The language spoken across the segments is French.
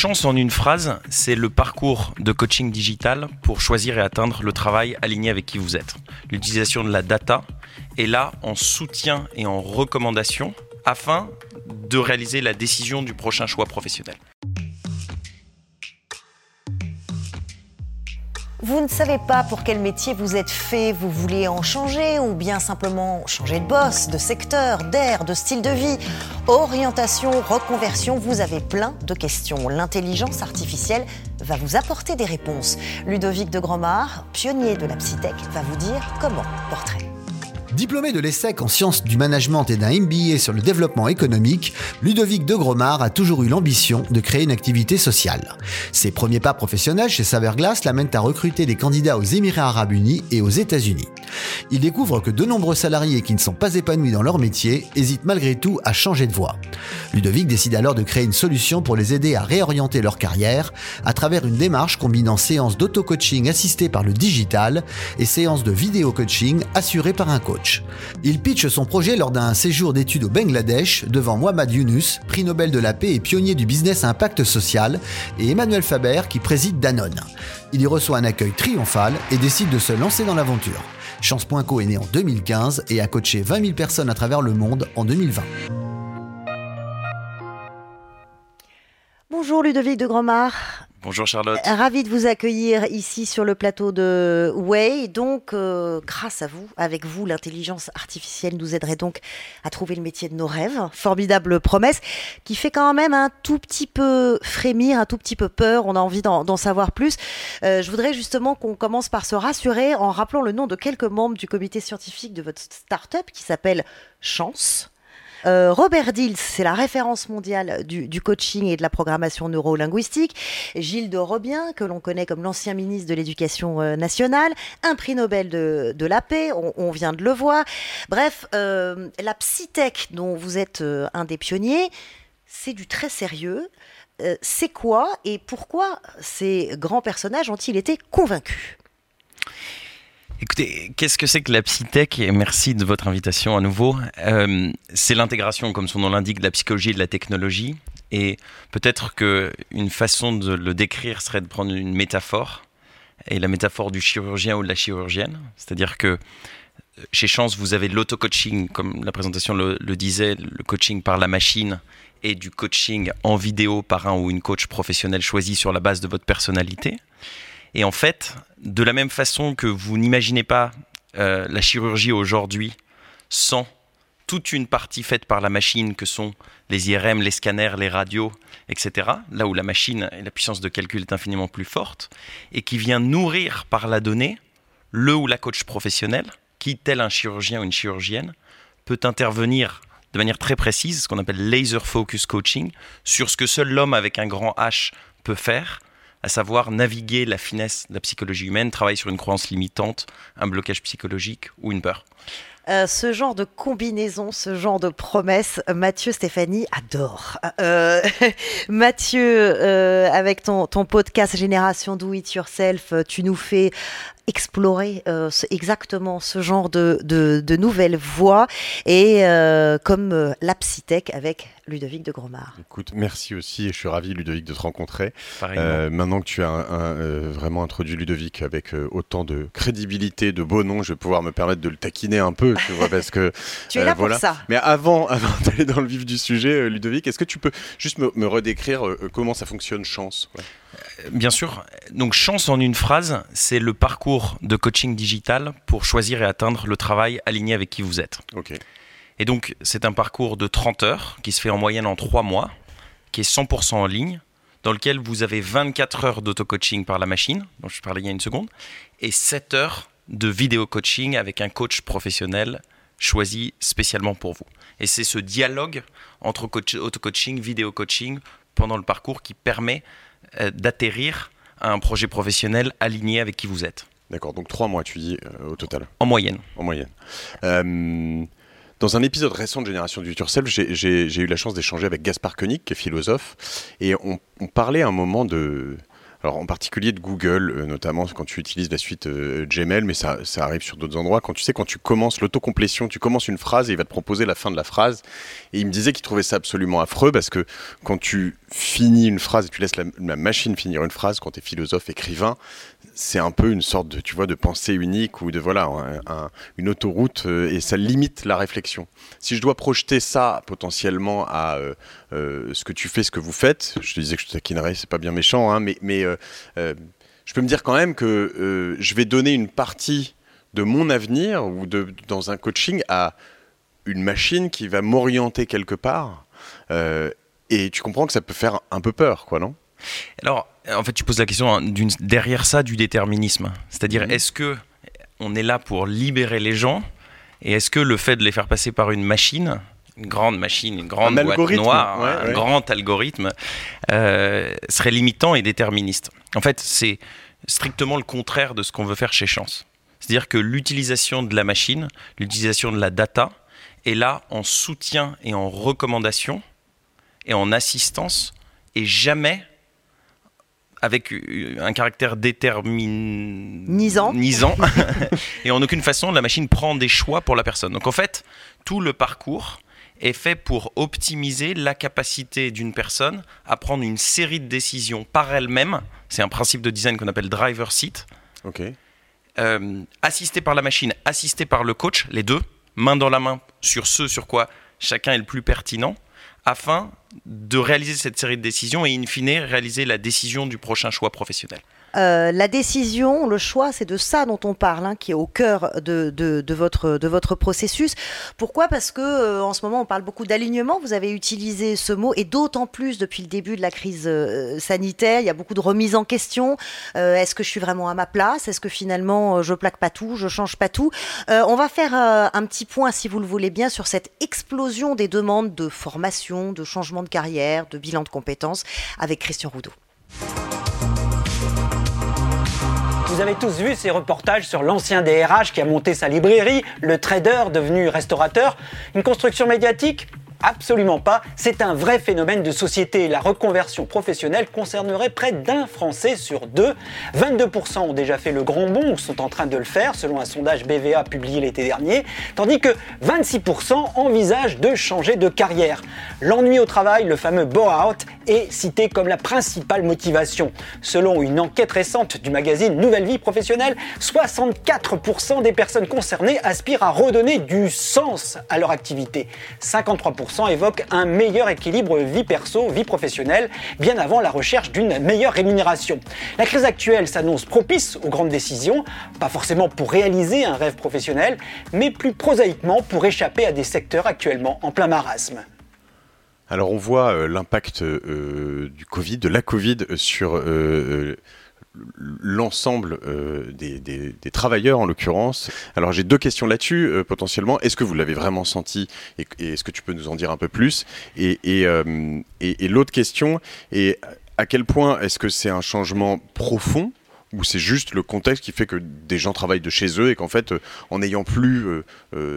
Chance en une phrase, c'est le parcours de coaching digital pour choisir et atteindre le travail aligné avec qui vous êtes. L'utilisation de la data est là en soutien et en recommandation afin de réaliser la décision du prochain choix professionnel. Vous ne savez pas pour quel métier vous êtes fait, vous voulez en changer ou bien simplement changer de boss, de secteur, d'air, de style de vie, orientation, reconversion, vous avez plein de questions. L'intelligence artificielle va vous apporter des réponses. Ludovic de Grandmar, pionnier de la Psytech, va vous dire comment. Portrait. Diplômé de l'ESSEC en sciences du management et d'un MBA sur le développement économique, Ludovic de Gromard a toujours eu l'ambition de créer une activité sociale. Ses premiers pas professionnels chez Saverglass l'amènent à recruter des candidats aux Émirats arabes unis et aux États-Unis. Il découvre que de nombreux salariés qui ne sont pas épanouis dans leur métier hésitent malgré tout à changer de voie. Ludovic décide alors de créer une solution pour les aider à réorienter leur carrière à travers une démarche combinant séances d'auto-coaching assistées par le digital et séances de vidéo-coaching assurées par un coach. Il pitch son projet lors d'un séjour d'études au Bangladesh devant Mohamed Yunus, prix Nobel de la paix et pionnier du business impact social, et Emmanuel Faber qui préside Danone. Il y reçoit un accueil triomphal et décide de se lancer dans l'aventure. Chance.co est né en 2015 et a coaché 20 000 personnes à travers le monde en 2020. Bonjour Ludovic de Grandmar. Bonjour Charlotte. Ravi de vous accueillir ici sur le plateau de Way. Donc, euh, grâce à vous, avec vous, l'intelligence artificielle nous aiderait donc à trouver le métier de nos rêves. Formidable promesse qui fait quand même un tout petit peu frémir, un tout petit peu peur. On a envie d'en savoir plus. Euh, je voudrais justement qu'on commence par se rassurer en rappelant le nom de quelques membres du comité scientifique de votre start-up qui s'appelle Chance. Euh, Robert Dills, c'est la référence mondiale du, coaching et de la programmation neurolinguistique. Gilles de Robien, que l'on connaît comme l'ancien ministre de l'Éducation euh, nationale, un prix Nobel de, la paix, on, vient de le voir. Bref, euh, la Psytech, dont vous êtes un des pionniers, c'est du très sérieux. c'est quoi et pourquoi ces grands personnages ont-ils été convaincus? Écoutez, qu'est-ce que c'est que la Psytech Et merci de votre invitation à nouveau. Euh, c'est l'intégration, comme son nom l'indique, de la psychologie et de la technologie. Et peut-être qu'une façon de le décrire serait de prendre une métaphore, et la métaphore du chirurgien ou de la chirurgienne. C'est-à-dire que euh, chez Chance, vous avez de l'auto-coaching, comme la présentation le, le, disait, le coaching par la machine et du coaching en vidéo par un ou une coach professionnelle choisi sur la base de votre personnalité. Et en fait, de la même façon que vous n'imaginez pas euh, la chirurgie aujourd'hui sans toute une partie faite par la machine que sont les IRM, les scanners, les radios, etc. Là où la machine et la puissance de calcul est infiniment plus forte et qui vient nourrir par la donnée le ou la coach professionnel qui, tel un chirurgien ou une chirurgienne, peut intervenir de manière très précise, ce qu'on appelle laser focus coaching, sur ce que seul l'homme avec un grand H peut faire à savoir naviguer la finesse de la psychologie humaine, travailler sur une croyance limitante, un blocage psychologique ou une peur. Euh, ce genre de combinaison, ce genre de promesse, Mathieu Stéphanie adore. Euh, Mathieu, euh, avec ton, ton podcast Génération Do It Yourself, tu nous fais explorer euh, exactement ce genre de, de, nouvelles voies et euh, comme euh, la Psytech avec Ludovic de Gromard. Écoute, merci aussi et je suis ravi Ludovic de te rencontrer. maintenant que tu as vraiment introduit Ludovic avec autant de crédibilité, de beaux noms, je vais pouvoir me permettre de le taquiner un peu, tu vois, parce que tu es là pour ça. Mais avant, avant d'aller dans le vif du sujet, Ludovic, est-ce que tu peux juste me, redécrire comment ça fonctionne Chance? Bien sûr. Donc, chance en une phrase, c'est le parcours de coaching digital pour choisir et atteindre le travail aligné avec qui vous êtes. Et donc, c'est un parcours de 30 heures qui se fait en moyenne en 3 mois, qui est 100% en ligne, dans lequel vous avez 24 heures d'auto-coaching par la machine, dont je parlais il y a une seconde, et 7 heures de vidéo-coaching avec un coach professionnel choisi spécialement pour vous. Et c'est ce dialogue entre auto-coaching, vidéo-coaching pendant le parcours qui permet d'atterrir à un projet professionnel aligné avec qui vous êtes. D'accord, donc trois mois, tu dis, euh, au total En moyenne. En moyenne. Euh, dans un épisode récent de Génération du Yourself, j'ai eu la chance d'échanger avec Gaspard Koenig, qui est philosophe, et on, parlait un moment de, alors en particulier de Google, euh, notamment quand tu utilises la suite euh, Gmail, mais ça, ça, arrive sur d'autres endroits. Quand tu sais, quand tu commences l'autocomplétion, tu commences une phrase et il va te proposer la fin de la phrase. Et il me disait qu'il trouvait ça absolument affreux parce que quand tu finis une phrase et tu laisses la, la machine finir une phrase, quand tu es philosophe, écrivain, c'est un peu une sorte de, tu vois, de pensée unique ou de voilà, une autoroute euh, et ça limite la réflexion. Si je dois projeter ça potentiellement à ce que tu fais, ce que vous faites, je te disais que je te taquinerais, c'est pas bien méchant, hein, mais, mais euh, euh, je peux me dire quand même que euh, je vais donner une partie de mon avenir ou de, dans un coaching à une machine qui va m'orienter quelque part. et tu comprends que ça peut faire un peu peur, quoi, non? Alors, en fait, tu poses la question hein, derrière ça du déterminisme. C'est-à-dire, mhm. est-ce que on est là pour libérer les gens et est-ce que le fait de les faire passer par une machine une grande machine, une grande boîte noire, un grand algorithme, euh, serait limitant et déterministe? En fait, c'est strictement le contraire de ce qu'on veut faire chez Chance. C'est-à-dire que l'utilisation de la machine, l'utilisation de la data, est là en soutien et en recommandation et en assistance et jamais avec un caractère déterminisant et en aucune façon la machine prend des choix pour la personne. Donc en fait, tout le parcours est fait pour optimiser la capacité d'une personne à prendre une série de décisions par elle-même. C'est un principe de design qu'on appelle driver seat. Ok. Euh, assisté par la machine, assisté par le coach, les deux, main dans la main sur ce sur quoi chacun est le plus pertinent, afin de réaliser cette série de décisions et in fine réaliser la décision du prochain choix professionnel. Euh, la décision, le choix, c'est de ça dont on parle, hein, qui est au cœur de, de, votre, de votre processus. Pourquoi? Parce que euh, en ce moment, on parle beaucoup d'alignement. Vous avez utilisé ce mot, et d'autant plus depuis le début de la crise euh, sanitaire. Il y a beaucoup de remises en question. Est-ce que je suis vraiment à ma place? Est-ce que finalement, je plaque pas tout, je change pas tout? On va faire un petit point, si vous le voulez bien, sur cette explosion des demandes de formation, de changement de carrière, de bilan de compétences, avec Christian Roudot. Vous avez tous vu ces reportages sur l'ancien DRH qui a monté sa librairie, le trader devenu restaurateur. Une construction médiatique Absolument pas. C'est un vrai phénomène de société. La reconversion professionnelle concernerait près d'un Français sur deux. 22% ont déjà fait le grand bond ou sont en train de le faire, selon un sondage BVA publié l'été dernier, tandis que 26% envisagent de changer de carrière. L'ennui au travail, le fameux bore-out, est cité comme la principale motivation. Selon une enquête récente du magazine Nouvelle Vie Professionnelle, 64% des personnes concernées aspirent à redonner du sens à leur activité. 53% évoquent un meilleur équilibre vie perso, vie professionnelle, bien avant la recherche d'une meilleure rémunération. La crise actuelle s'annonce propice aux grandes décisions, pas forcément pour réaliser un rêve professionnel, mais plus prosaïquement pour échapper à des secteurs actuellement en plein marasme. Alors on voit euh, l'impact euh, du Covid, de la Covid sur euh, l'ensemble euh, des, travailleurs en l'occurrence. Alors j'ai deux questions là-dessus euh, potentiellement. Est-ce que vous l'avez vraiment senti et, est-ce que tu peux nous en dire un peu plus? Et, euh, et l'autre question est à quel point est-ce que c'est un changement profond ou c'est juste le contexte qui fait que des gens travaillent de chez eux et qu'en fait, en n'ayant plus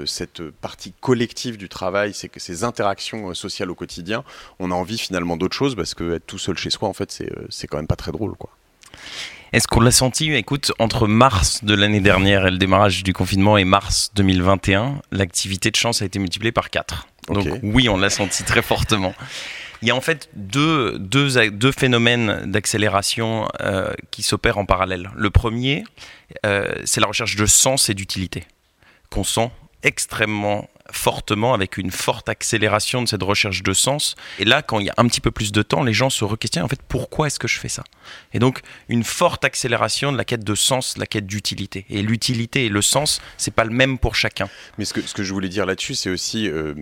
cette partie collective du travail, c'est que ces interactions sociales au quotidien, on a envie finalement d'autre chose parce que être tout seul chez soi, en fait, c'est quand même pas très drôle, quoi. Est-ce qu'on l'a senti Écoute, entre mars de l'année dernière et le démarrage du confinement et mars 2021, l'activité de chance a été multipliée par 4. Donc oui, on l'a senti très fortement. Il y a en fait deux, deux, deux phénomènes d'accélération euh, qui s'opèrent en parallèle. Le premier, euh, c'est la recherche de sens et d'utilité qu'on sent extrêmement fortement avec une forte accélération de cette recherche de sens. Et là, quand il y a un petit peu plus de temps, les gens se requestionnent en fait pourquoi est-ce que je fais ça? Et donc une forte accélération de la quête de sens, la quête d'utilité. Et l'utilité et le sens, c'est pas le même pour chacun. Mais ce que, ce que je voulais dire là-dessus, c'est aussi euh,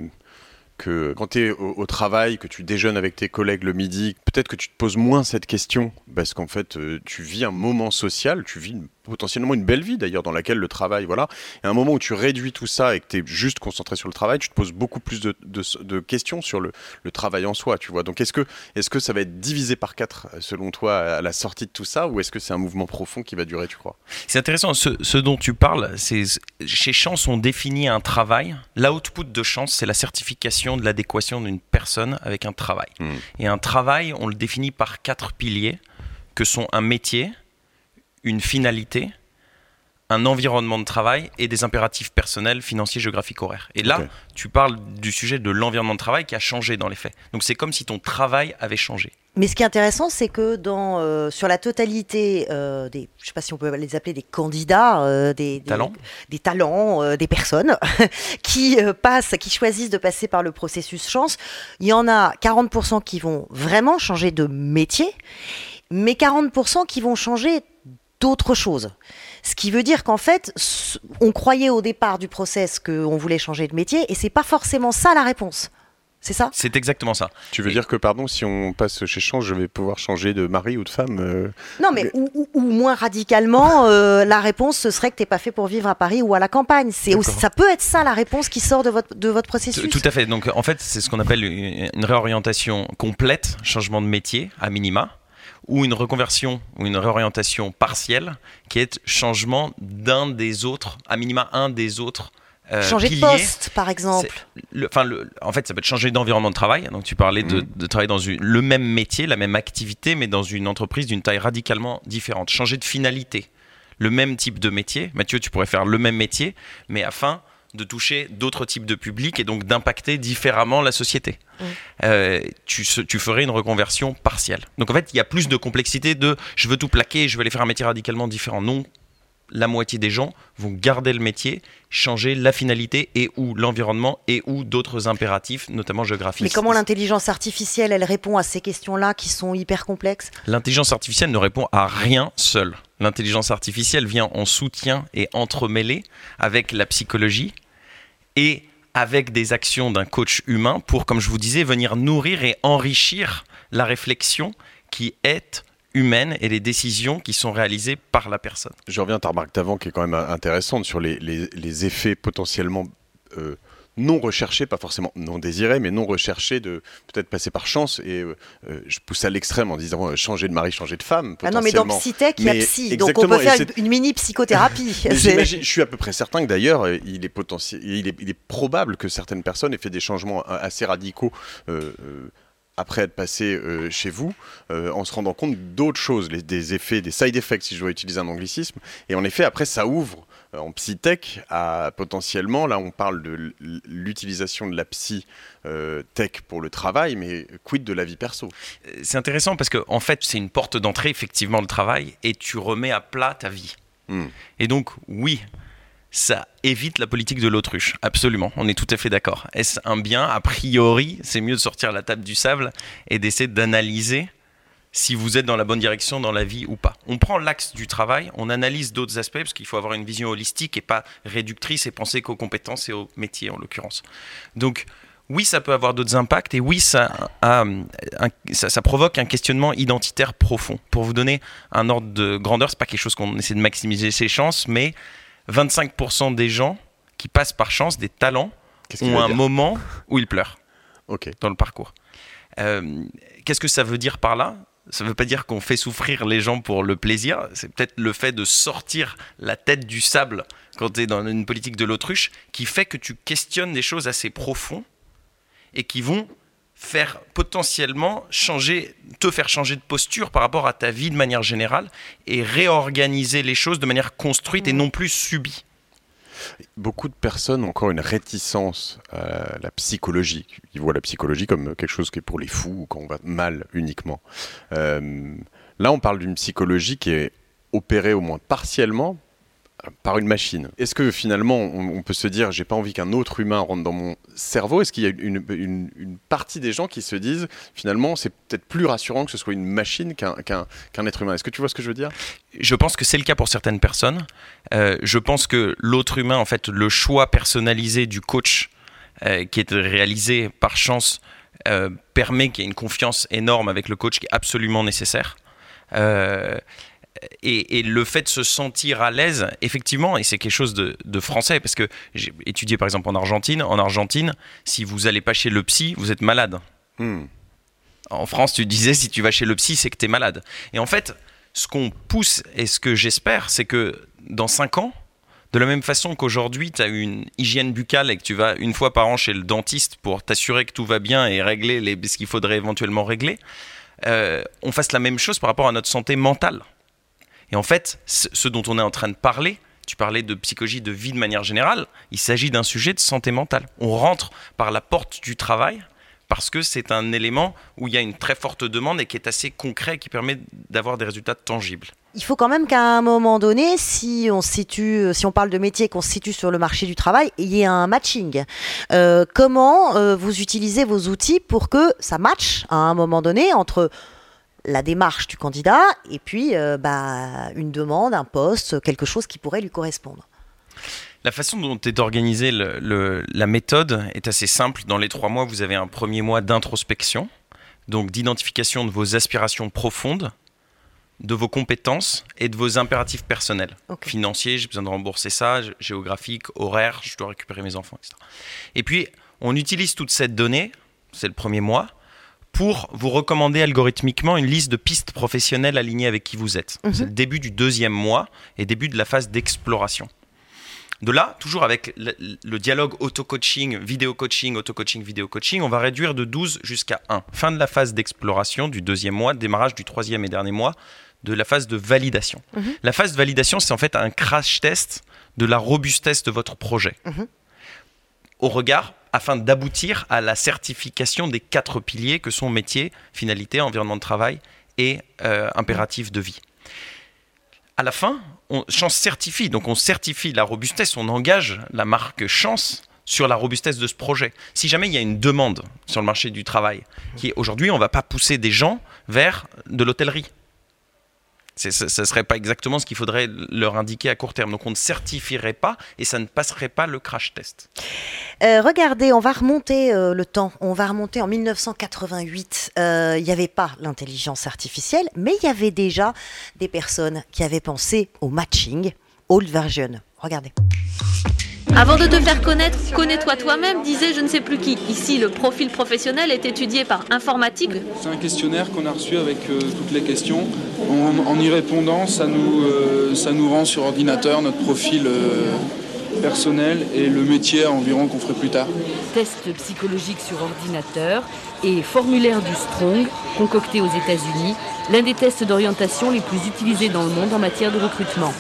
que quand tu es au, travail, que tu déjeunes avec tes collègues le midi, peut-être que tu te poses moins cette question parce qu'en fait, euh, tu vis un moment social, tu vis potentiellement une belle vie d'ailleurs dans laquelle le travail, voilà. Et à un moment où tu réduis tout ça et que tu es juste concentré sur le travail, tu te poses beaucoup plus de, de, questions sur le, le, travail en soi, tu vois. Donc est-ce que, est que ça va être divisé par quatre selon toi à la sortie de tout ça ou est-ce que c'est un mouvement profond qui va durer, tu crois? C'est intéressant, ce, ce, dont tu parles, c'est chez Chance on définit un travail. L'output de Chance, c'est la certification de l'adéquation d'une personne avec un travail. Hmm. Et un travail, on le définit par quatre piliers que sont un métier, une finalité, un environnement de travail et des impératifs personnels, financiers, géographiques, horaires. Et là, tu parles du sujet de l'environnement de travail qui a changé dans les faits. Donc c'est comme si ton travail avait changé. Mais ce qui est intéressant, c'est que dans, euh, sur la totalité euh, des, je sais pas si on peut les appeler des candidats, euh, des, des Talents. des talents, euh, des personnes qui euh, passent, qui choisissent de passer par le processus chance, il y en a 40% qui vont vraiment changer de métier, mais 40% qui vont changer d'autre chose. Ce qui veut dire qu'en fait, on croyait au départ du process qu'on voulait changer de métier, et c'est pas forcément ça la réponse. C'est ça? C'est exactement ça. Tu veux Et- dire que, pardon, si on passe chez Change, je vais pouvoir changer de mari ou de femme euh, Non, mais ou, ou- ou moins radicalement, euh, la réponse ce serait que t'es pas fait pour vivre à Paris ou à la campagne. C'est aussi, D'accord. ça peut être ça la réponse qui sort de votre de votre processus. Tout à fait. Donc en fait, c'est ce qu'on appelle une une réorientation complète, changement de métier à minima, ou une reconversion ou une réorientation partielle, qui est changement d'un des autres, à minima un des autres. euh, Changer de poste, par exemple. Le- Enfin, le- en fait, ça peut être changer d'environnement de travail. Donc, tu parlais de, de travailler dans une- le même métier, la même activité, mais dans une entreprise d'une taille radicalement différente. Changer de finalité. Le même type de métier. Mathieu, tu pourrais faire le même métier, mais afin de toucher d'autres types de publics et donc d'impacter différemment la société. Mhm. Euh, tu, ferais une reconversion partielle. Donc, en fait, il y a plus de complexité de je veux tout plaquer, je vais aller faire un métier radicalement différent. Non, la moitié des gens vont garder le métier, changer la finalité et ou l'environnement et ou d'autres impératifs, notamment géographiques. Mais comment l'intelligence artificielle, elle répond à ces questions-là qui sont hyper complexes? L'intelligence artificielle ne répond à rien seule. L'intelligence artificielle vient en soutien et entremêlée avec la psychologie et avec des actions d'un coach humain pour, comme je vous disais, venir nourrir et enrichir la réflexion qui est humaine et les décisions qui sont réalisées par la personne. Je reviens à ta remarque d'avant qui est quand même intéressante sur les, les- effets potentiellement euh, non recherchés, pas forcément non désirés, mais non recherchés de peut-être passer par chance. Et euh, euh, je pousse à l'extrême en disant euh, changer de mari, changer de femme. Ah non, mais dans. Psytech, il y a psy. Donc on peut faire une, mini psychothérapie. Je suis à peu près certain que d'ailleurs, il est potentiel, il est, il est probable que certaines personnes aient fait des changements assez radicaux. euh, après être passé euh, chez vous, euh, en se rendant compte d'autres choses, les- des effets, des side effects, si je dois utiliser un anglicisme. Et en effet, après, ça ouvre en psy-tech à potentiellement, là, on parle de l'utilisation de la psy-tech pour le travail, mais quid de la vie perso? C'est intéressant parce que en fait, c'est une porte d'entrée, effectivement, le travail, et tu remets à plat ta vie. Hmm. Et donc, oui, ça évite la politique de l'autruche, absolument, on est tout à fait d'accord. Est-ce un bien? A priori, c'est mieux de sortir la table du sable et d'essayer d'analyser si vous êtes dans la bonne direction dans la vie ou pas. On prend l'axe du travail, on analyse d'autres aspects, parce qu'il faut avoir une vision holistique et pas réductrice et penser qu'aux compétences et au métier en l'occurrence. Donc, oui, ça peut avoir d'autres impacts et oui, ça, a, un- ça, ça provoque un questionnement identitaire profond. Pour vous donner un ordre de grandeur, c'est pas quelque chose qu'on essaie de maximiser ses chances, mais 25% des gens qui passent par chance, des talents, ont un moment où ils pleurent dans le parcours. Euh, Qu'est-ce que ça veut dire par là? Ça ne veut pas dire qu'on fait souffrir les gens pour le plaisir. C'est peut-être le fait de sortir la tête du sable quand tu es dans une politique de l'autruche qui fait que tu questionnes des choses assez profondes et qui vont faire potentiellement changer, te faire changer de posture par rapport à ta vie de manière générale et réorganiser les choses de manière construite et non plus subie. Beaucoup de personnes ont encore une réticence à la psychologie. Ils voient la psychologie comme quelque chose qui est pour les fous ou quand on va mal uniquement. Euh, là, on parle d'une psychologie qui est opérée au moins partiellement par une machine. Est-ce que finalement, on, peut se dire, j'ai pas envie qu'un autre humain rentre dans mon cerveau? Est-ce qu'il y a une, une- partie des gens qui se disent, finalement, c'est peut-être plus rassurant que ce soit une machine qu'un être humain? Est-ce que tu vois ce que je veux dire? Je pense que c'est le cas pour certaines personnes. Euh, je pense que l'autre humain, en fait, le choix personnalisé du coach euh, qui est réalisé par chance euh, permet qu'il y ait une confiance énorme avec le coach qui est absolument nécessaire. Et, et le fait de se sentir à l'aise, effectivement, et c'est quelque chose de, de français, parce que j'ai étudié par exemple en Argentine. En Argentine, si vous n'allez pas chez le psy, vous êtes malade. Hmm. En France, tu disais si tu vas chez le psy, c'est que tu es malade. Et en fait, ce qu'on pousse et ce que j'espère, c'est que dans 5 ans, de la même façon qu'aujourd'hui, tu as une hygiène buccale et que tu vas une fois par an chez le dentiste pour t'assurer que tout va bien et régler les, ce qu'il faudrait éventuellement régler, euh, on fasse la même chose par rapport à notre santé mentale. Et en fait, ce dont on est en train de parler, tu parlais de psychologie de vie de manière générale, il s'agit d'un sujet de santé mentale. On rentre par la porte du travail parce que c'est un élément où il y a une très forte demande et qui est assez concret, qui permet d'avoir des résultats tangibles. Il faut quand même qu'à un moment donné, si on situe, si on parle de métier qu'on se situe sur le marché du travail, il y ait un matching. Euh, comment euh, vous utilisez vos outils pour que ça matche à un moment donné entre la démarche du candidat et puis euh, bah, une demande, un poste, quelque chose qui pourrait lui correspondre. La façon dont est organisée la méthode est assez simple. Dans les trois mois, vous avez un premier mois d'introspection, donc d'identification de vos aspirations profondes, de vos compétences et de vos impératifs personnels. Financiers, j'ai besoin de rembourser ça, géographique, horaire, je dois récupérer mes enfants, etc. Et puis, on utilise toute cette donnée, c'est le premier mois, pour vous recommander algorithmiquement une liste de pistes professionnelles alignées avec qui vous êtes. Mhm. C'est le début du deuxième mois et début de la phase d'exploration. De là, toujours avec le, dialogue auto-coaching, vidéo-coaching, auto-coaching, vidéo-coaching, on va réduire de 12 jusqu'à 1. Fin de la phase d'exploration du deuxième mois, démarrage du troisième et dernier mois, de la phase de validation. Mhm. La phase de validation, c'est en fait un crash test de la robustesse de votre projet. Mhm. Au regard afin d'aboutir à la certification des quatre piliers que sont métier, finalité, environnement de travail et euh, impératif de vie. À la fin, on, Chance certifie, donc on certifie la robustesse, on engage la marque Chance sur la robustesse de ce projet. Si jamais il y a une demande sur le marché du travail, qui aujourd'hui, on ne va pas pousser des gens vers de l'hôtellerie ce ne serait pas exactement ce qu'il faudrait leur indiquer à court terme. Donc on ne certifierait pas et ça ne passerait pas le crash test. Euh, regardez, on va remonter euh, le temps. On va remonter en 1988. Euh, il n'y avait pas l'intelligence artificielle, mais il y avait déjà des personnes qui avaient pensé au matching old version. Regardez. Avant de te faire connaître, connais-toi toi-même, disait je ne sais plus qui. Ici, le profil professionnel est étudié par informatique. C'est un questionnaire qu'on a reçu avec euh, toutes les questions. En, y répondant, ça nous, euh, ça nous rend sur ordinateur notre profil euh, personnel et le métier environ qu'on ferait plus tard. Test psychologique sur ordinateur et formulaire du Strong, concocté aux États-Unis, l'un des tests d'orientation les plus utilisés dans le monde en matière de recrutement.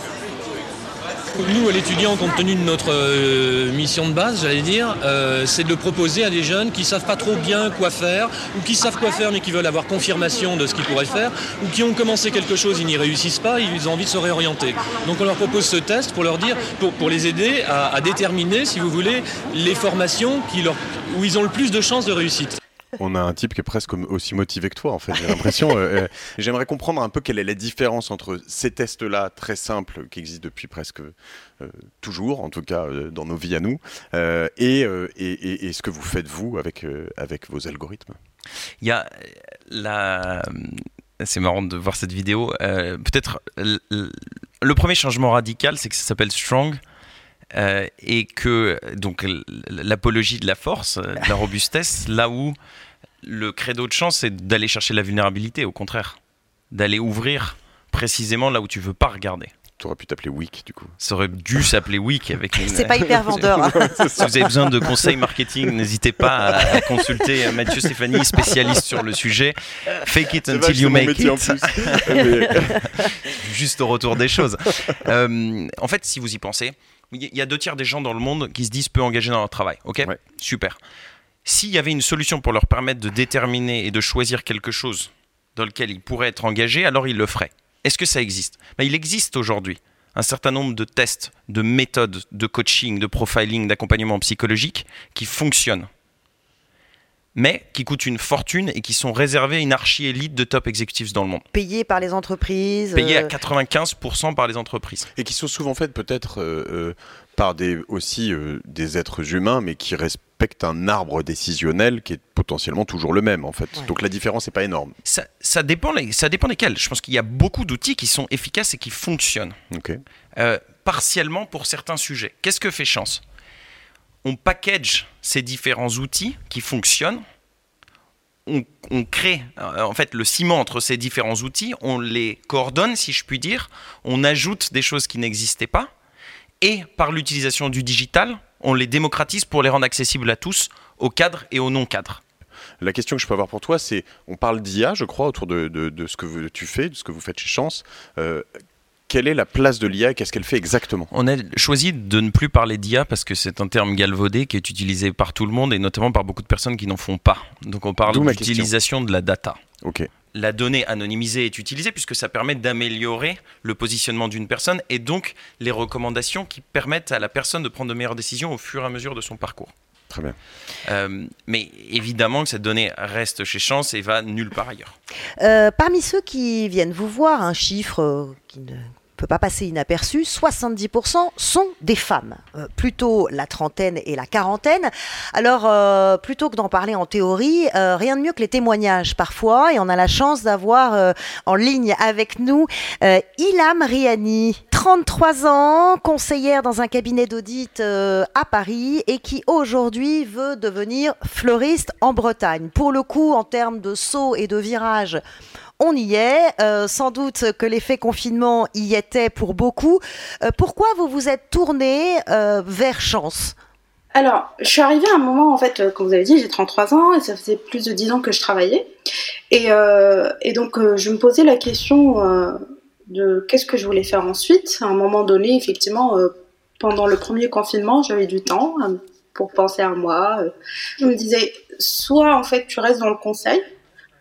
Nous, l'étudiant, compte tenu de notre euh, mission de base, j'allais dire, euh, c'est de proposer à des jeunes qui savent pas trop bien quoi faire, ou qui savent quoi faire mais qui veulent avoir confirmation de ce qu'ils pourraient faire, ou qui ont commencé quelque chose, ils n'y réussissent pas, ils ont envie de se réorienter. Donc on leur propose ce test pour leur dire, pour, les aider à, à, déterminer, si vous voulez, les formations où ils ont le plus de chances de réussite on a un type qui est presque aussi motivé que toi, en fait, j'ai l'impression. Euh, euh, j'aimerais comprendre un peu quelle est la différence entre ces tests-là, très simples, qui existent depuis presque euh, toujours, en tout cas dans nos vies à nous, et, et, ce que vous faites, vous, avec, avec vos algorithmes? Il y a la. C'est marrant de voir cette vidéo. Peut-être le premier changement radical, c'est que ça s'appelle Strong. Et que donc l'apologie de la force, de la robustesse, là où le credo de chance, c'est d'aller chercher la vulnérabilité, au contraire. D'aller ouvrir précisément là où tu veux pas regarder. Tu aurais pu t'appeler Week du coup. Ça aurait dû s'appeler Week avec une... C'est pas hyper vendeur. Hein. si vous avez besoin de conseils marketing, n'hésitez pas à, consulter Mathieu Stéphanie, spécialiste sur le sujet. Fake it until you make it. Juste au retour des choses. Euh, en fait, si vous y pensez, il y a deux tiers des gens dans le monde qui se disent peu engagés dans leur travail. Ok, super. S'il y avait une solution pour leur permettre de déterminer et de choisir quelque chose dans lequel ils pourraient être engagés, alors ils le feraient. Est-ce que ça existe? Ben, Il existe aujourd'hui un certain nombre de tests, de méthodes de coaching, de profiling, d'accompagnement psychologique qui fonctionnent, mais qui coûtent une fortune et qui sont réservés à une archi-élite de top executives dans le monde. Payés par les entreprises Payés à 95% euh, par les entreprises. Et qui sont souvent faites peut-être euh, euh, par des, aussi des êtres humains, mais qui respectent respecte un arbre décisionnel qui est potentiellement toujours le même en fait. Donc la différence n'est pas énorme. Ça, ça, dépend, ça dépend desquels. Je pense qu'il y a beaucoup d'outils qui sont efficaces et qui fonctionnent. Euh, partiellement pour certains sujets. Qu'est-ce que fait Chance? On package ces différents outils qui fonctionnent. On, crée euh, en fait le ciment entre ces différents outils, on les coordonne si je puis dire, on ajoute des choses qui n'existaient pas, et par l'utilisation du digital, on les démocratise pour les rendre accessibles à tous, aux cadres et aux non-cadres. La question que je peux avoir pour toi, c'est, on parle d'IA, je crois, autour de, de, ce que tu fais, de ce que vous faites chez Chance. Euh, quelle est la place de l'IA et qu'est-ce qu'elle fait exactement? On a choisi de ne plus parler d'IA parce que c'est un terme galvaudé qui est utilisé par tout le monde et notamment par beaucoup de personnes qui n'en font pas. Donc on parle d'utilisation de la data. Ok. La donnée anonymisée est utilisée puisque ça permet d'améliorer le positionnement d'une personne et donc les recommandations qui permettent à la personne de prendre de meilleures décisions au fur et à mesure de son parcours. Très bien. Euh, mais évidemment que cette donnée reste chez Chance et va nulle part ailleurs. Euh, parmi ceux qui viennent vous voir, un chiffre euh, qui ne peut pas passer inaperçu, 70% sont des femmes, euh, plutôt la trentaine et la quarantaine. Alors, euh, plutôt que d'en parler en théorie, euh, rien de mieux que les témoignages parfois, et on a la chance d'avoir en ligne avec nous Ilham Riani, 33 ans, conseillère dans un cabinet d'audit à Paris, et qui aujourd'hui veut devenir fleuriste en Bretagne. Pour le coup, en termes de saut et de virage, on y est. Euh, sans doute que l'effet confinement y était pour beaucoup. Euh, pourquoi vous vous êtes tourné euh, vers Chance? Alors, je suis arrivée à un moment, en fait, comme vous avez dit, j'ai 33 ans et ça faisait plus de 10 ans que je travaillais. Et, et donc, je me posais la question de qu'est-ce que je voulais faire ensuite? À un moment donné, effectivement, pendant le premier confinement, j'avais du temps pour penser à moi. Je me disais, soit en fait, tu restes dans le conseil,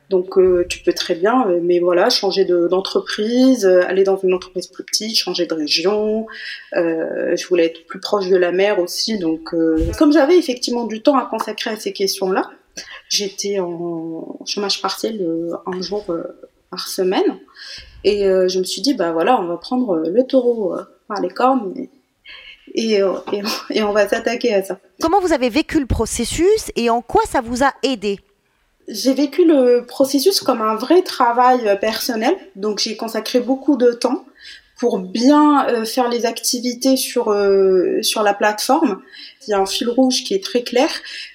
donc euh, tu peux très bien, euh, mais voilà, changer d'entreprise, euh, aller dans une entreprise plus petite, changer de région. je voulais être plus proche de la mer aussi, donc comme j'avais effectivement du temps à consacrer à ces questions-là, j'étais en chômage partiel un jour par semaine, et je me suis dit bah voilà, on va prendre le taureau par les cornes. et, et on va s'attaquer à ça. Comment vous avez vécu le processus et en quoi ça vous a aidé? J'ai vécu le processus comme un vrai travail euh, personnel, donc j'ai consacré beaucoup de temps pour bien euh, faire les activités sur euh, sur la plateforme. Il y a un fil rouge qui est très clair,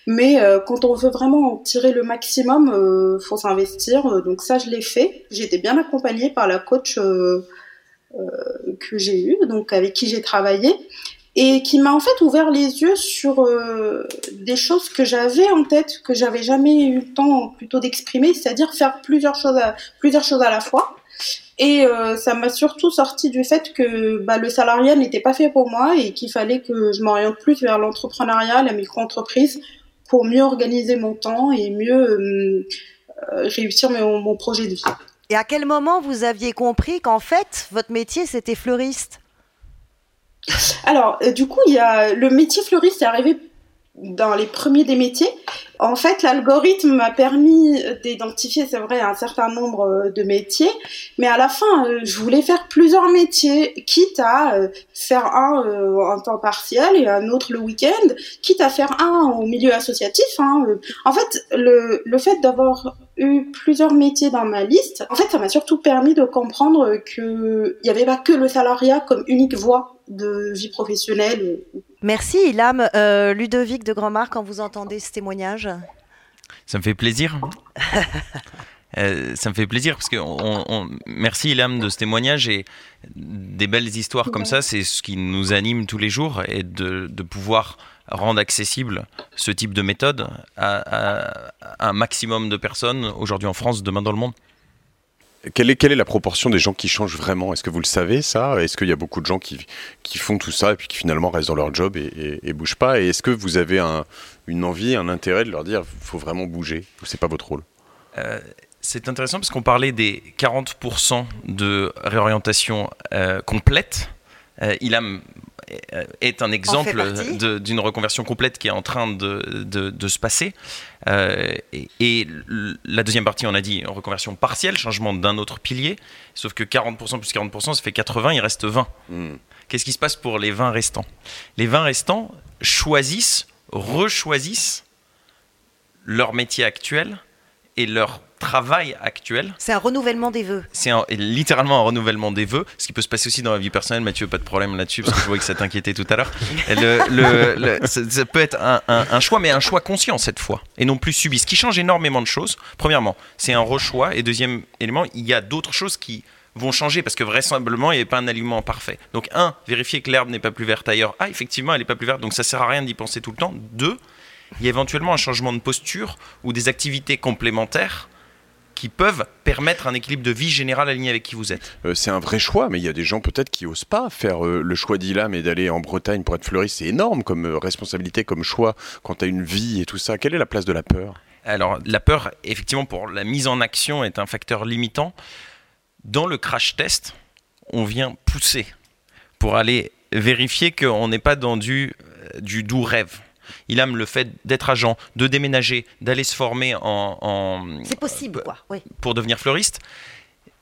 mais quand on veut vraiment tirer le maximum, faut s'investir. Donc ça, je l'ai fait. Été bien accompagnée par la coach que j'ai eue, donc avec qui j'ai travaillé et qui m'a en fait ouvert les yeux sur euh, des choses que j'avais en tête, que j'avais jamais eu le temps plutôt d'exprimer, c'est-à-dire faire plusieurs choses à, plusieurs choses à la fois. Et euh, ça m'a surtout sorti du fait que bah, le salariat n'était pas fait pour moi et qu'il fallait que je m'oriente plus vers l'entrepreneuriat, la micro-entreprise, pour mieux organiser mon temps et mieux euh, réussir mon, mon projet de vie. Et à quel moment vous aviez compris qu'en fait, votre métier, c'était fleuriste? Alors, euh, du coup, il y a le métier fleuriste est arrivé dans les premiers des métiers. En fait, l'algorithme m'a permis d'identifier, c'est vrai, un certain nombre euh, de métiers, mais à la fin, euh, je voulais faire plusieurs métiers, quitte à faire un en temps partiel et un autre le week-end, quitte à faire un au milieu associatif. Hein. En fait, le, le fait d'avoir eu plusieurs métiers dans ma liste, en fait, ça m'a surtout permis de comprendre qu'il n'y avait pas que le salariat comme unique voie de vie professionnelle. Merci Ilham. Euh, Ludovic de Grandmar, quand vous entendez ce témoignage Ça me fait plaisir. Euh, ça me fait plaisir parce que on, merci Ilham de ce témoignage et des belles histoires comme ça, c'est ce qui nous anime tous les jours et de, pouvoir rendre accessible ce type de méthode à un maximum de personnes aujourd'hui en France, demain dans le monde. Quelle est, la proportion des gens qui changent vraiment? Est-ce que vous le savez ça? Est-ce qu'il y a beaucoup de gens qui, qui font tout ça et puis qui finalement restent dans leur job et, et, bougent pas? Et est-ce que vous avez un, une envie, un intérêt de leur dire il faut vraiment bouger ou c'est pas votre rôle? Euh, C'est intéressant parce qu'on parlait des 40% de réorientation euh, complète. Euh, il a est un exemple d'une reconversion complète qui est en train de, de, se passer. Euh, et, la deuxième partie, on a dit reconversion partielle, changement d'un autre pilier. Sauf que 40% plus 40%, ça fait 80, il reste 20. Hmm. Qu'est-ce qui se passe pour les 20 restants? Les 20 restants choisissent, rechoisissent leur métier actuel et leur travail actuel. C'est un renouvellement des vœux. C'est littéralement un renouvellement des vœux, ce qui peut se passer aussi dans la vie personnelle. Mathieu, pas de problème là-dessus, parce que je vois que ça t'inquiétait tout à l'heure. Ça, peut être un, choix, mais un choix conscient cette fois, et non plus subi. Ce qui change énormément de choses. Premièrement, c'est un rechoix, et deuxième élément, il y a d'autres choses qui vont changer parce que vraisemblablement il n'y a pas un aliment parfait. Donc un, vérifier que l'herbe n'est pas plus verte ailleurs. Ah effectivement elle n'est pas plus verte donc ça sert à rien d'y penser tout le temps. Deux, il y a éventuellement un changement de posture ou des activités complémentaires qui peuvent permettre un équilibre de vie général aligné avec qui vous êtes euh, C'est un vrai choix, mais il y a des gens peut-être qui osent pas faire euh, le choix d'Ilam et d'aller en Bretagne pour être fleuriste. C'est énorme comme euh, responsabilité, comme choix quand tu as une vie et tout ça. Quelle est la place de la peur? Alors, la peur, effectivement, pour la mise en action est un facteur limitant. Dans le crash test, on vient pousser pour aller vérifier qu'on n'est pas dans du, du doux rêve il aime le fait d'être agent, de déménager, d'aller se former en. c'est possible, quoi. Oui. Pour devenir fleuriste.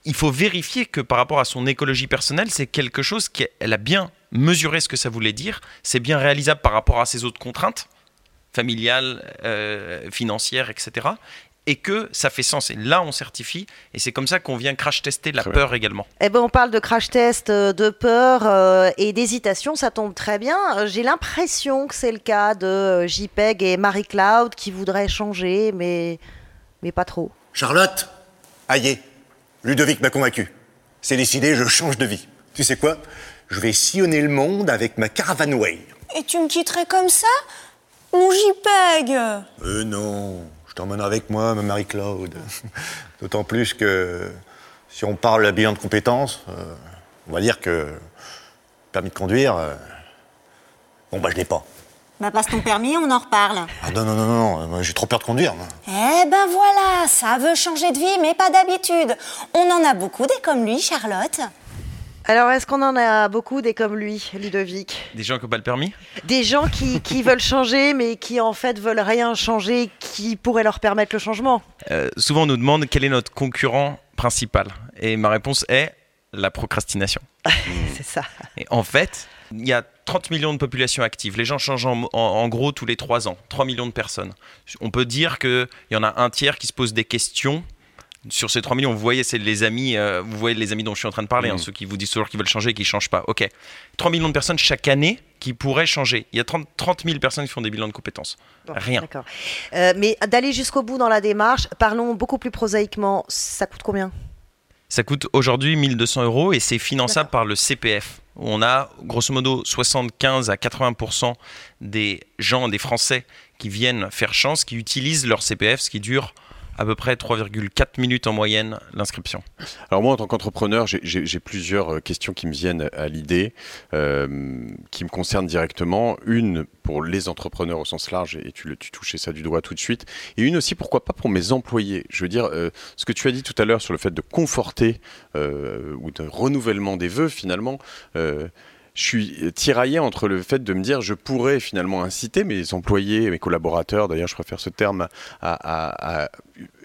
Il faut vérifier que par rapport à son écologie personnelle, c'est quelque chose qu'elle a bien mesuré ce que ça voulait dire. C'est bien réalisable par rapport à ses autres contraintes familiales, euh, financières, etc et que ça fait sens. Et là, on certifie, et c'est comme ça qu'on vient crash tester la peur également. Eh ben, on parle de crash test, euh, de peur euh, et d'hésitation, ça tombe très bien. Euh, j'ai l'impression que c'est le cas de JPEG et Marie-Cloud qui voudraient changer, mais, mais pas trop. Charlotte Aïe, Ludovic m'a convaincu. C'est décidé, je change de vie. Tu sais quoi? Je vais sillonner le monde avec ma Caravan Way. Et tu me quitterais comme ça? Mon JPEG Euh non je t'emmène avec moi, ma Marie-Claude. D'autant plus que si on parle bilan de compétences, euh, on va dire que permis de conduire, euh, bon bah je l'ai pas. Bah passe ton permis, on en reparle. Ah non, non, non, non, non j'ai trop peur de conduire. Eh ben voilà, ça veut changer de vie, mais pas d'habitude. On en a beaucoup des comme lui, Charlotte. Alors, est-ce qu'on en a beaucoup des comme lui, Ludovic Des gens qui n'ont pas le permis? Des gens qui, veulent changer, mais qui en fait veulent rien changer, qui pourraient leur permettre le changement? Euh, Souvent, on nous demande quel est notre concurrent principal. Et ma réponse est la procrastination. C'est ça. Et en fait, il y a 30 millions de populations actives. Les gens changent en, gros tous les 3 ans. 3 millions de personnes. On peut dire qu'il y en a un tiers qui se pose des questions sur ces 3 millions, vous voyez, c'est les amis, euh, vous voyez les amis dont je suis en train de parler, hein, mm. ceux qui vous disent toujours qu'ils veulent changer et qui ne changent pas. Ok. 3 millions de personnes chaque année qui pourraient changer. Il y a 30, 30 000 personnes qui font des bilans de compétences. Rien. D'accord. Euh, mais d'aller jusqu'au bout dans la démarche, parlons beaucoup plus prosaïquement, ça coûte combien? Ça coûte aujourd'hui 1200 euros et c'est finançable par le CPF. On a grosso modo 75 à 80% des gens, des Français qui viennent faire chance, qui utilisent leur CPF, ce qui dure à peu près 3,4 minutes en moyenne l'inscription. Alors moi, en tant qu'entrepreneur, j'ai plusieurs euh, questions qui me viennent à l'idée, euh, qui me concernent directement. Une pour les entrepreneurs au sens large, et tu, tu touchais ça du doigt tout de suite. Et une aussi, pourquoi pas pour mes employés. Je veux dire, euh, ce que tu as dit tout à l'heure sur le fait de conforter ou de renouvellement des vœux, finalement je suis tiraillé entre le fait de me dire je pourrais finalement inciter mes employés, mes collaborateurs, d'ailleurs je préfère ce terme, à,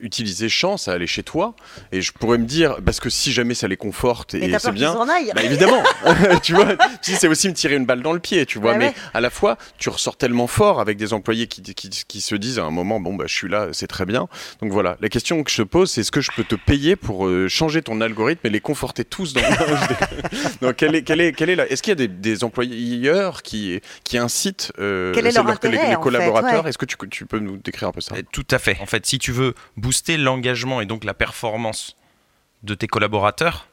utiliser chance à aller chez toi. Et je pourrais me dire parce que si jamais ça les conforte et c'est bien bah évidemment. Tu vois c'est aussi me tirer une balle dans le pied tu vois. Mais à la fois tu ressors tellement fort avec des employés qui, qui, se disent à un moment bon bah je suis là c'est très bien. Donc voilà la question que je te pose c'est est-ce que je peux te payer pour euh, changer ton algorithme et les conforter tous dans donc quel est quel est quel est là est-ce qu'il y a des, des, employeurs qui qui incitent euh, quel est leur intérêt, les, collaborateurs? est-ce que tu, tu peux nous décrire un peu ça? Tout à fait. En fait si tu veux booster l'engagement et donc la performance de tes collaborateurs,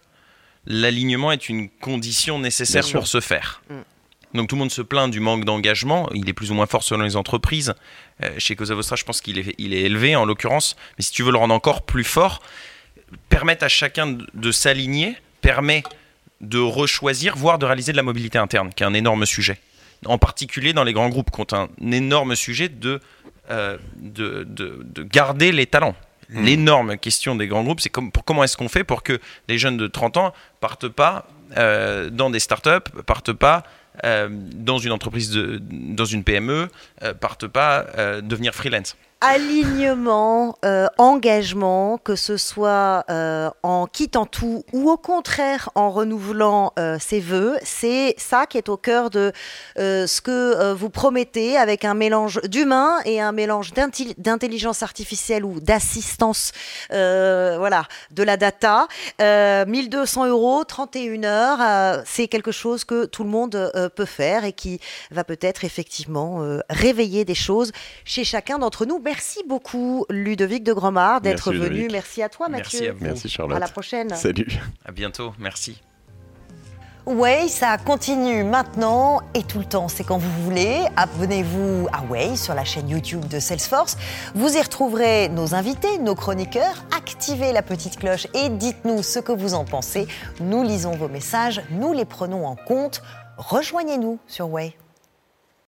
l'alignement est une condition nécessaire pour ce faire. Mm. Donc tout le monde se plaint du manque d'engagement, il est plus ou moins fort selon les entreprises. Euh, chez Cosa Vostra, je pense qu'il est, il est élevé en l'occurrence, mais si tu veux le rendre encore plus fort, permettre à chacun de, de s'aligner permet de rechoisir, voire de réaliser de la mobilité interne, qui est un énorme sujet. En particulier dans les grands groupes, qui ont un énorme sujet de euh, de, de, garder les talents. Hmm. L'énorme question des grands groupes, c'est pour, comment est-ce qu'on fait pour que les jeunes de 30 ans partent pas euh, dans des startups, partent pas euh, dans une entreprise, de, dans une PME, partent pas devenir freelance alignement, euh, engagement, que ce soit euh, en quittant tout ou au contraire en renouvelant euh, ses voeux, c'est ça qui est au cœur de ce que vous promettez avec un mélange d'humain et un mélange d'intelligence artificielle ou d'assistance, voilà, de la data. 1200 euros, 31 heures, c'est quelque chose que tout le monde peut faire et qui va peut-être effectivement réveiller des choses chez chacun d'entre nous. Beaucoup, Ludovic de Gromard, d'être venu. Merci à toi, Mathieu. Merci à vous. Merci, Charlotte. À la prochaine. Salut. À bientôt. Merci. Way, ça continue maintenant et tout le temps. C'est quand vous voulez. Abonnez-vous à Way sur la chaîne YouTube de Salesforce. Vous y retrouverez nos invités, nos chroniqueurs. Activez la petite cloche et dites-nous ce que vous en pensez. Nous lisons vos messages, nous les prenons en compte. Rejoignez-nous sur Way.